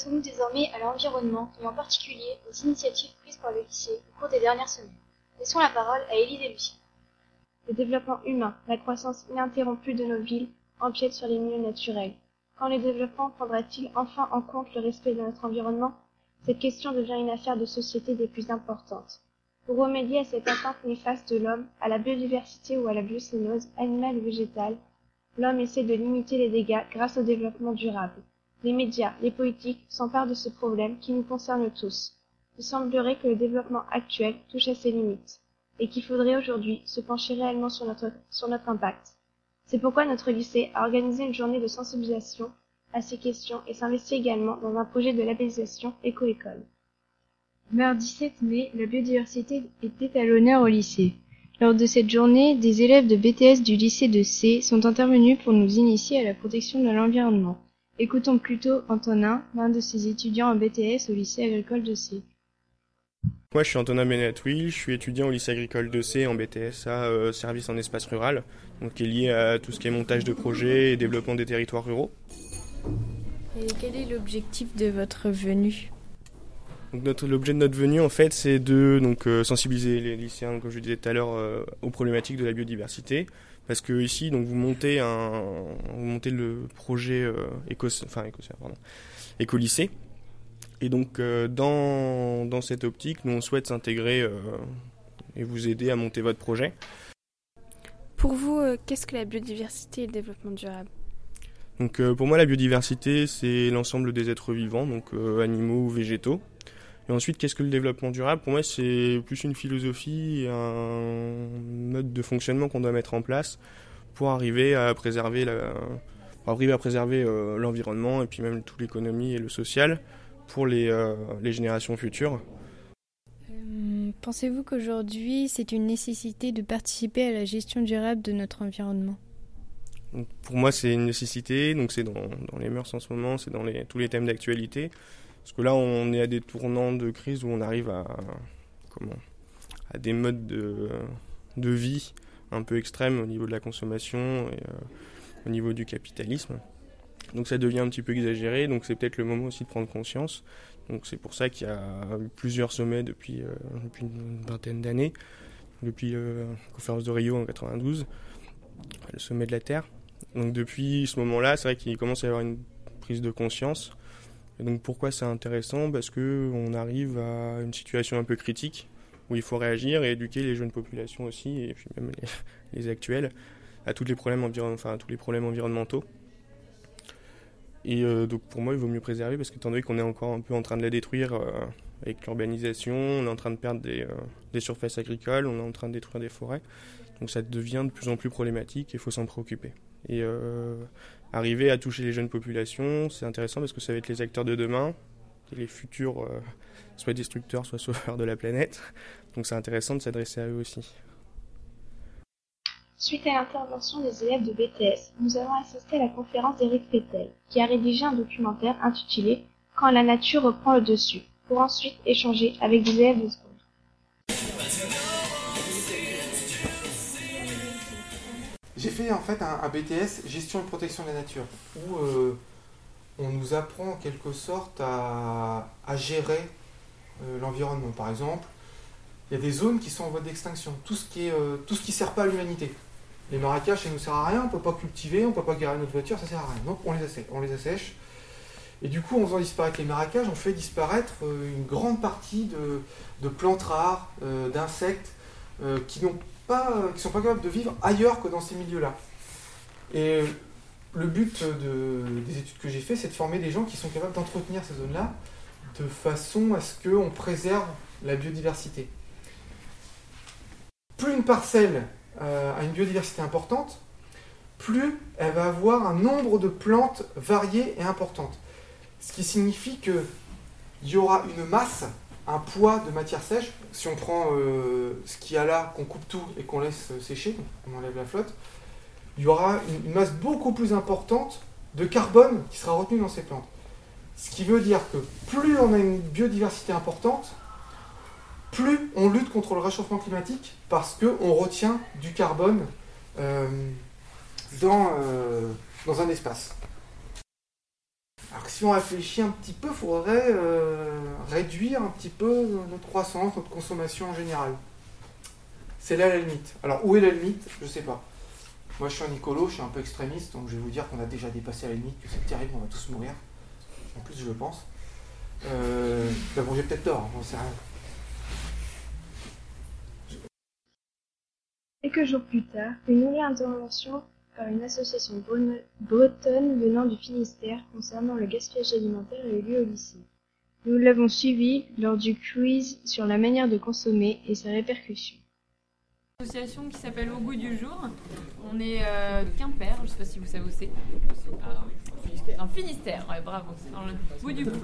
Passons-nous désormais à l'environnement et en particulier aux initiatives prises par le lycée au cours des dernières semaines. Laissons la parole à Élie et Lucie. Le développement humain, la croissance ininterrompue de nos villes empiète sur les milieux naturels. Quand le développement prendra-t-il enfin en compte le respect de notre environnement? Cette question devient une affaire de société des plus importantes. Pour remédier à cette atteinte néfaste de l'homme, à la biodiversité ou à la biocénose, animale ou végétale, l'homme essaie de limiter les dégâts grâce au développement durable. Les médias, les politiques s'emparent de ce problème qui nous concerne tous. Il semblerait que le développement actuel touche à ses limites et qu'il faudrait aujourd'hui se pencher réellement sur notre, impact. C'est pourquoi notre lycée a organisé une journée de sensibilisation à ces questions et s'investit également dans un projet de labellisation éco-école. Mardi 17 mai, la biodiversité était à l'honneur au lycée. Lors de cette journée, des élèves de BTS du lycée de C sont intervenus pour nous initier à la protection de l'environnement. Écoutons plutôt Antonin, l'un de ses étudiants en BTS au lycée agricole de C. Moi, je suis Antonin Benatoui, je suis étudiant au lycée agricole de C en BTS à euh, service en espace rural, donc qui est lié à tout ce qui est montage de projets et développement des territoires ruraux. Et quel est l'objectif de votre venue? L'objet de notre venue, en fait, c'est de donc, euh, sensibiliser les lycéens, comme je disais tout à l'heure, euh, aux problématiques de la biodiversité. Parce que ici, donc, vous, montez un, vous montez le projet euh, éco, enfin, pardon, éco-lycée. Et donc, euh, dans, dans cette optique, nous, on souhaite s'intégrer et vous aider à monter votre projet. Pour vous, qu'est-ce que la biodiversité et le développement durable? Donc pour moi la biodiversité c'est l'ensemble des êtres vivants, donc animaux ou végétaux. Et ensuite, qu'est-ce que le développement durable? Pour moi, c'est plus une philosophie, un mode de fonctionnement qu'on doit mettre en place pour arriver à préserver la, arriver à préserver euh, l'environnement et puis même toute l'économie et le social pour les, euh, les générations futures. Euh, pensez-vous qu'aujourd'hui, c'est une nécessité de participer à la gestion durable de notre environnement? Pour moi, c'est une nécessité. Donc, c'est dans, dans, les mœurs en ce moment, c'est dans les, tous les thèmes d'actualité. Parce que là, on est à des tournants de crise où on arrive à, des modes de, vie un peu extrêmes au niveau de la consommation et euh, au niveau du capitalisme. Donc ça devient un petit peu exagéré, donc c'est peut-être le moment aussi de prendre conscience. Donc c'est pour ça qu'il y a eu plusieurs sommets depuis, euh, depuis une vingtaine d'années, depuis euh, la conférence de Rio en 92, le sommet de la Terre. Donc depuis ce moment-là, c'est vrai qu'il commence à y avoir une prise de conscience et donc pourquoi c'est intéressant? Parce que on arrive à une situation un peu critique où il faut réagir et éduquer les jeunes populations aussi et puis même les, actuels à tous les problèmes enfin tous les problèmes environnementaux. Et euh, donc pour moi, il vaut mieux préserver parce qu'étant donné qu'on est encore un peu en train de la détruire euh, avec l'urbanisation, on est en train de perdre euh, des, surfaces agricoles, on est en train de détruire des forêts. Donc ça devient de plus en plus problématique et il faut s'en préoccuper. Et arriver à toucher les jeunes populations, c'est intéressant parce que ça va être les acteurs de demain, les futurs, euh, soit destructeurs, soit sauveurs de la planète. Donc c'est intéressant de s'adresser à eux aussi. Suite à l'intervention des élèves de BTS, nous avons assisté à la conférence d'Éric Pétel, qui a rédigé un documentaire intitulé Quand la nature reprend le dessus, pour ensuite échanger avec des élèves de seconde. J'ai fait en fait un, BTS gestion et protection de la nature où euh, on nous apprend en quelque sorte à, gérer euh, l'environnement. Par exemple, il y a des zones qui sont en voie d'extinction. Tout ce qui est euh, tout ce qui sert pas à l'humanité. Les marécages, ça nous sert à rien. On peut pas cultiver, on peut pas garer notre voiture, ça sert à rien. Donc on les assèche. On les. Et du coup, en faisant disparaître les marécages, on fait disparaître une grande partie de, de plantes rares, d'insectes qui n'ont euh, qui sont pas capables de vivre ailleurs que dans ces milieux-là. Et le but des études que j'ai fait, c'est de former des gens qui sont capables d'entretenir ces zones-là de façon à ce qu'on préserve la biodiversité. Plus une parcelle euh, a une biodiversité importante, plus elle va avoir un nombre de plantes variées et importantes. Ce qui signifie qu'il y aura une masse un poids de matière sèche, si on prend euh, ce qu'il y a là, qu'on coupe tout et qu'on laisse sécher, on enlève la flotte, il y aura une, masse beaucoup plus importante de carbone qui sera retenue dans ces plantes. Ce qui veut dire que plus on a une biodiversité importante, plus on lutte contre le réchauffement climatique parce qu'on retient du carbone euh, dans, euh, dans un espace. Alors si on réfléchit un petit peu, il faudrait euh, réduire un petit peu notre croissance, notre consommation en général. C'est là la limite. Alors où est la limite? Je ne sais pas. Moi je suis un écolo, je suis un peu extrémiste, donc je vais vous dire qu'on a déjà dépassé la limite, que c'est terrible, on va tous mourir. En plus je le pense. Euh, bah bon j'ai peut-être tort, j'en sais rien. Quelques jours plus tard, une nouvelle intervention par une association bretonne venant du Finistère concernant le gaspillage alimentaire a eu lieu au lycée. Nous l'avons suivi lors du quiz sur la manière de consommer et ses répercussions. Association qui s'appelle Au goût du jour. On est euh, Quimper, je ne sais pas si vous savez où c'est. Dans le Finistère, ouais, bravo, dans le bout du bout.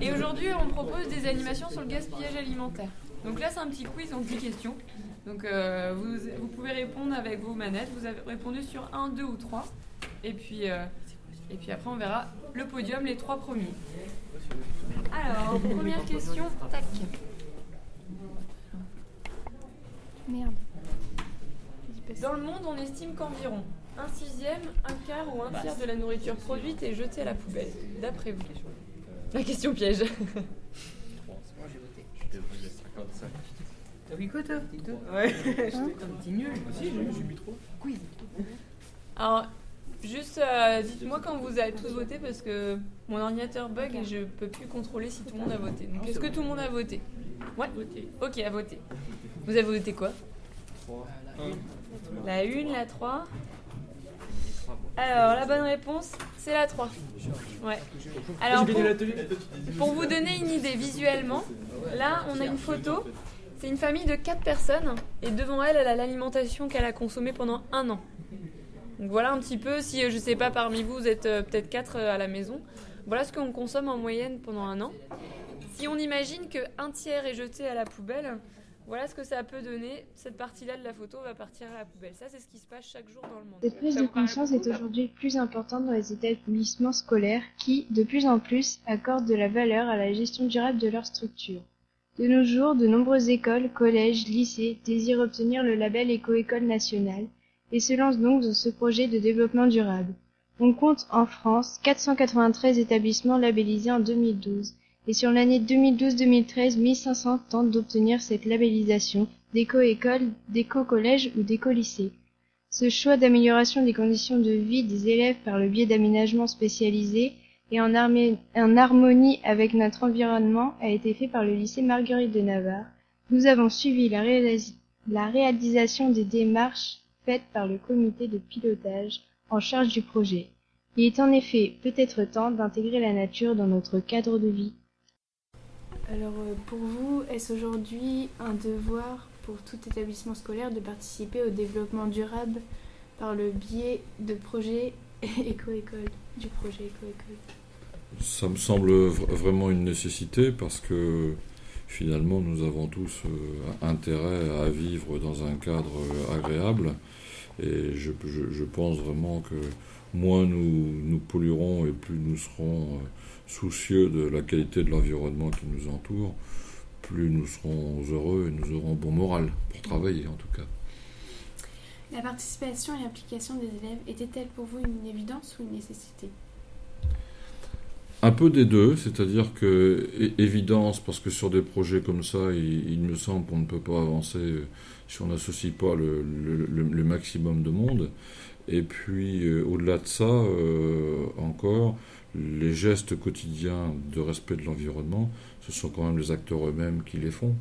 Et aujourd'hui, on propose des animations sur le gaspillage alimentaire. Donc là, c'est un petit quiz en 10 questions. Donc euh, vous, vous, pouvez répondre avec vos manettes. Vous avez répondu sur 1, 2 ou 3. Et puis, euh, et puis après, on verra le podium, les trois premiers. Alors, première question, tac. Merde. Dans le monde, on estime qu'environ un sixième, un quart ou un tiers de la nourriture produite est jetée à la poubelle, d'après vous? La question piège. T'as vu quoi toi Ouais. un petit nul. Si, j'ai mis trop. Quiz. Alors, juste euh, dites-moi quand vous avez tous voté parce que mon ordinateur bug et je peux plus contrôler si tout le monde a voté. Donc, est-ce que tout le monde a voté? Ouais. Ok, a voté. Vous avez voté quoi? 3. La 1, la 3. Alors, la bonne réponse, c'est la 3. Ouais. Alors, pour, pour vous donner une idée visuellement, là, on a une photo. C'est une famille de 4 personnes et devant elle, elle a l'alimentation qu'elle a consommée pendant un an. Donc voilà un petit peu, si je sais pas parmi vous, vous êtes euh, peut-être 4 à la maison, voilà ce qu'on consomme en moyenne pendant un an. Si on imagine qu'un tiers est jeté à la poubelle, voilà ce que ça peut donner. Cette partie-là de la photo va partir à la poubelle. Ça, c'est ce qui se passe chaque jour dans le monde. Cette prise de conscience est aujourd'hui plus importante dans les établissements scolaires qui, de plus en plus, accordent de la valeur à la gestion durable de leur structure. De nos jours, de nombreuses écoles, collèges, lycées désirent obtenir le label Éco-École nationale et se lancent donc dans ce projet de développement durable. On compte en France 493 établissements labellisés en 2012 et sur l'année 2012-2013, 1500 tentent d'obtenir cette labellisation d'éco-école, d'éco-collège ou d'éco-lycée. Ce choix d'amélioration des conditions de vie des élèves par le biais d'aménagements spécialisés et en, harmonie avec notre environnement a été fait par le lycée Marguerite de Navarre. Nous avons suivi la, réalis la réalisation des démarches faites par le comité de pilotage en charge du projet. Il est en effet peut-être temps d'intégrer la nature dans notre cadre de vie. Alors pour vous, est-ce aujourd'hui un devoir pour tout établissement scolaire de participer au développement durable par le biais de projets éco-école, du projet éco-école? Ça me semble vraiment une nécessité parce que finalement nous avons tous intérêt à vivre dans un cadre agréable et je, pense vraiment que moins nous, nous polluerons et plus nous serons soucieux de la qualité de l'environnement qui nous entoure, plus nous serons heureux et nous aurons bon moral pour travailler en tout cas. La participation et l'implication des élèves était-elle pour vous une évidence ou une nécessité? Un peu des deux, c'est-à-dire que évidence parce que sur des projets comme ça, il, me semble qu'on ne peut pas avancer si on n'associe pas le, maximum de monde. Et puis euh, au-delà de ça, euh, encore, les gestes quotidiens de respect de l'environnement, ce sont quand même les acteurs eux-mêmes qui les font.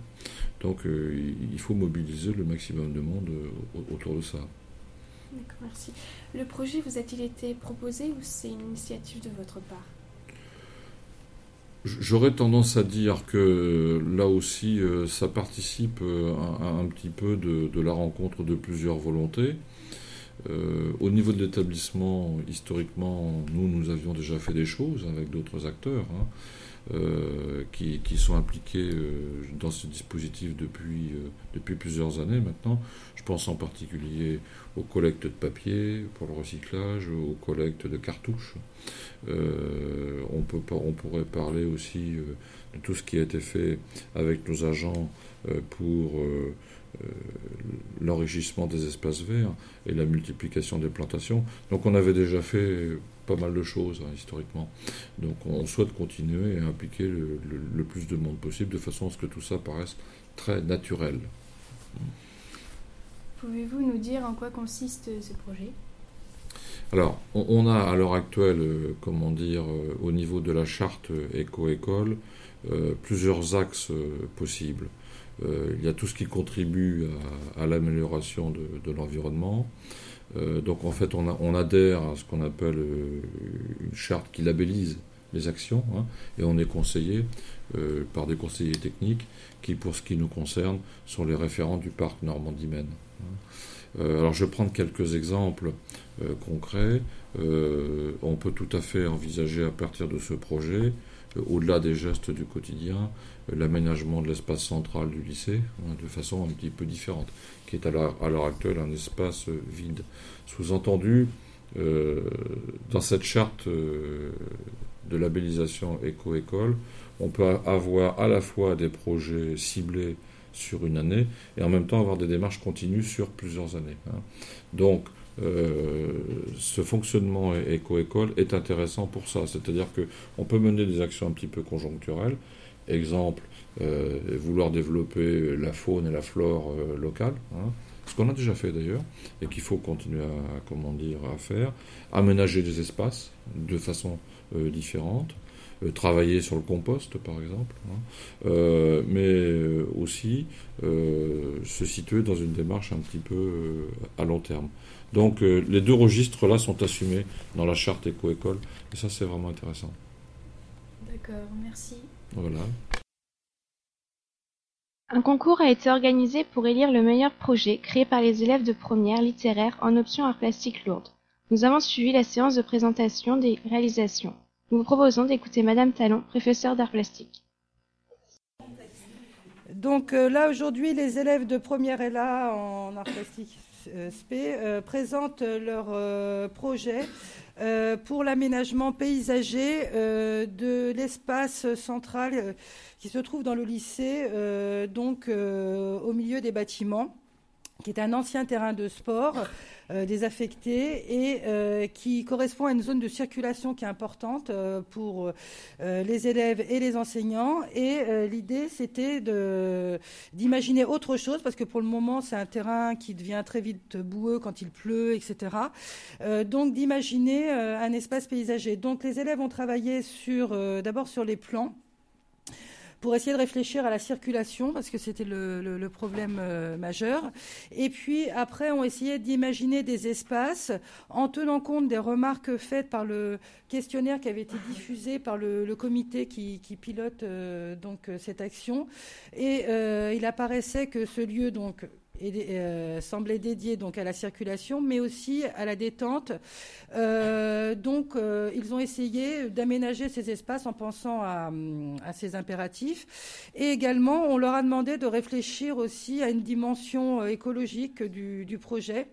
Donc euh, il faut mobiliser le maximum de monde euh, autour de ça. D'accord, merci. Le projet vous a-t-il été proposé ou c'est une initiative de votre part? J'aurais tendance à dire que là aussi, euh, ça participe un, un, petit peu de, de, la rencontre de plusieurs volontés. Euh, au niveau de l'établissement, historiquement, nous, nous avions déjà fait des choses avec d'autres acteurs hein, euh, qui, sont impliqués euh, dans ce dispositif depuis, euh, depuis plusieurs années maintenant. Je pense en particulier aux collectes de papier pour le recyclage, aux collectes de cartouches. On, peut, on pourrait parler aussi de tout ce qui a été fait avec nos agents pour l'enrichissement des espaces verts et la multiplication des plantations. Donc on avait déjà fait pas mal de choses hein, historiquement. Donc on souhaite continuer à impliquer le, plus de monde possible de façon à ce que tout ça paraisse très naturel. Pouvez-vous nous dire en quoi consiste ce projet? Alors, on, a à l'heure actuelle, euh, comment dire, euh, au niveau de la charte éco-école, euh, plusieurs axes possibles. il y a tout ce qui contribue à, l'amélioration de, l'environnement. Donc en fait, on, adhère à ce qu'on appelle une charte qui labellise les actions, hein, et on est conseillé par des conseillers techniques qui, pour ce qui nous concerne, sont les référents du parc Normandie-Maine. Hein. alors je vais prendre quelques exemples euh, concret. Euh, on peut tout à fait envisager à partir de ce projet, euh, au-delà des gestes du quotidien, l'aménagement de l'espace central du lycée hein, de façon un petit peu différente, qui est à l'heure actuelle un espace vide. Sous-entendu, dans cette charte de labellisation éco-école, on peut avoir à la fois des projets ciblés sur une année et en même temps avoir des démarches continues sur plusieurs années. Hein. Donc, euh, ce fonctionnement éco-école est intéressant pour ça. C'est-à-dire qu'on peut mener des actions un petit peu conjoncturelles. Exemple, euh, vouloir développer la faune et la flore euh, locale, hein. ce qu'on a déjà fait d'ailleurs, et qu'il faut continuer à, comment dire, à faire. Aménager des espaces de façon différente. travailler sur le compost, par exemple, hein. mais aussi se situer dans une démarche un petit peu à long terme. Donc euh, les deux registres-là sont assumés dans la charte éco-école, et ça c'est vraiment intéressant. D'accord, merci. Voilà. Un concours a été organisé pour élire le meilleur projet créé par les élèves de première littéraire en option art plastique lourde. Nous avons suivi la séance de présentation des réalisations. Nous vous proposons d'écouter Madame Talon, professeure d'art plastique. Donc euh, là aujourd'hui, les élèves de première et là en art plastique SP euh, présentent leur euh, projet pour l'aménagement paysager de l'espace central qui se trouve dans le lycée, donc au milieu des bâtiments qui est un ancien terrain de sport euh, désaffecté et euh, qui correspond à une zone de circulation qui est importante euh, pour les élèves et les enseignants. Et l'idée, c'était d'imaginer autre chose, parce que pour le moment, c'est un terrain qui devient très vite boueux quand il pleut, etc. donc d'imaginer un espace paysager. Donc les élèves ont travaillé sur d'abord sur les plans pour essayer de réfléchir à la circulation, parce que c'était le, problème euh, majeur. Et puis après, on essayait d'imaginer des espaces en tenant compte des remarques faites par le questionnaire qui avait été diffusé par le, comité qui, pilote euh, donc cette action. Et euh, il apparaissait que ce lieu donc euh, semblait dédié donc à la circulation, mais aussi à la détente. Euh, donc, euh, ils ont essayé d'aménager ces espaces en pensant à, ces impératifs. Et également, on leur a demandé de réfléchir aussi à une dimension écologique du, projet.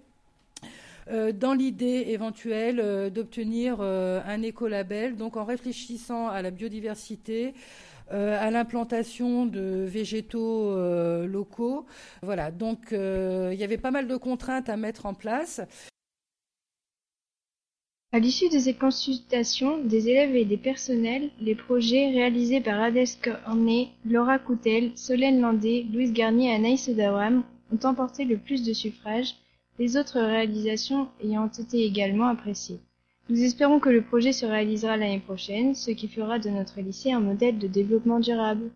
dans l'idée éventuelle d'obtenir un écolabel, donc en réfléchissant à la biodiversité, euh, à l'implantation de végétaux euh, locaux. Voilà, donc euh, il y avait pas mal de contraintes à mettre en place. À l'issue de ces consultations des élèves et des personnels, les projets réalisés par Adès Cornet, Laura Coutel, Solène Landé, Louise Garnier et Anaïs Dawam ont emporté le plus de suffrages, les autres réalisations ayant été également appréciées. Nous espérons que le projet se réalisera l'année prochaine, ce qui fera de notre lycée un modèle de développement durable.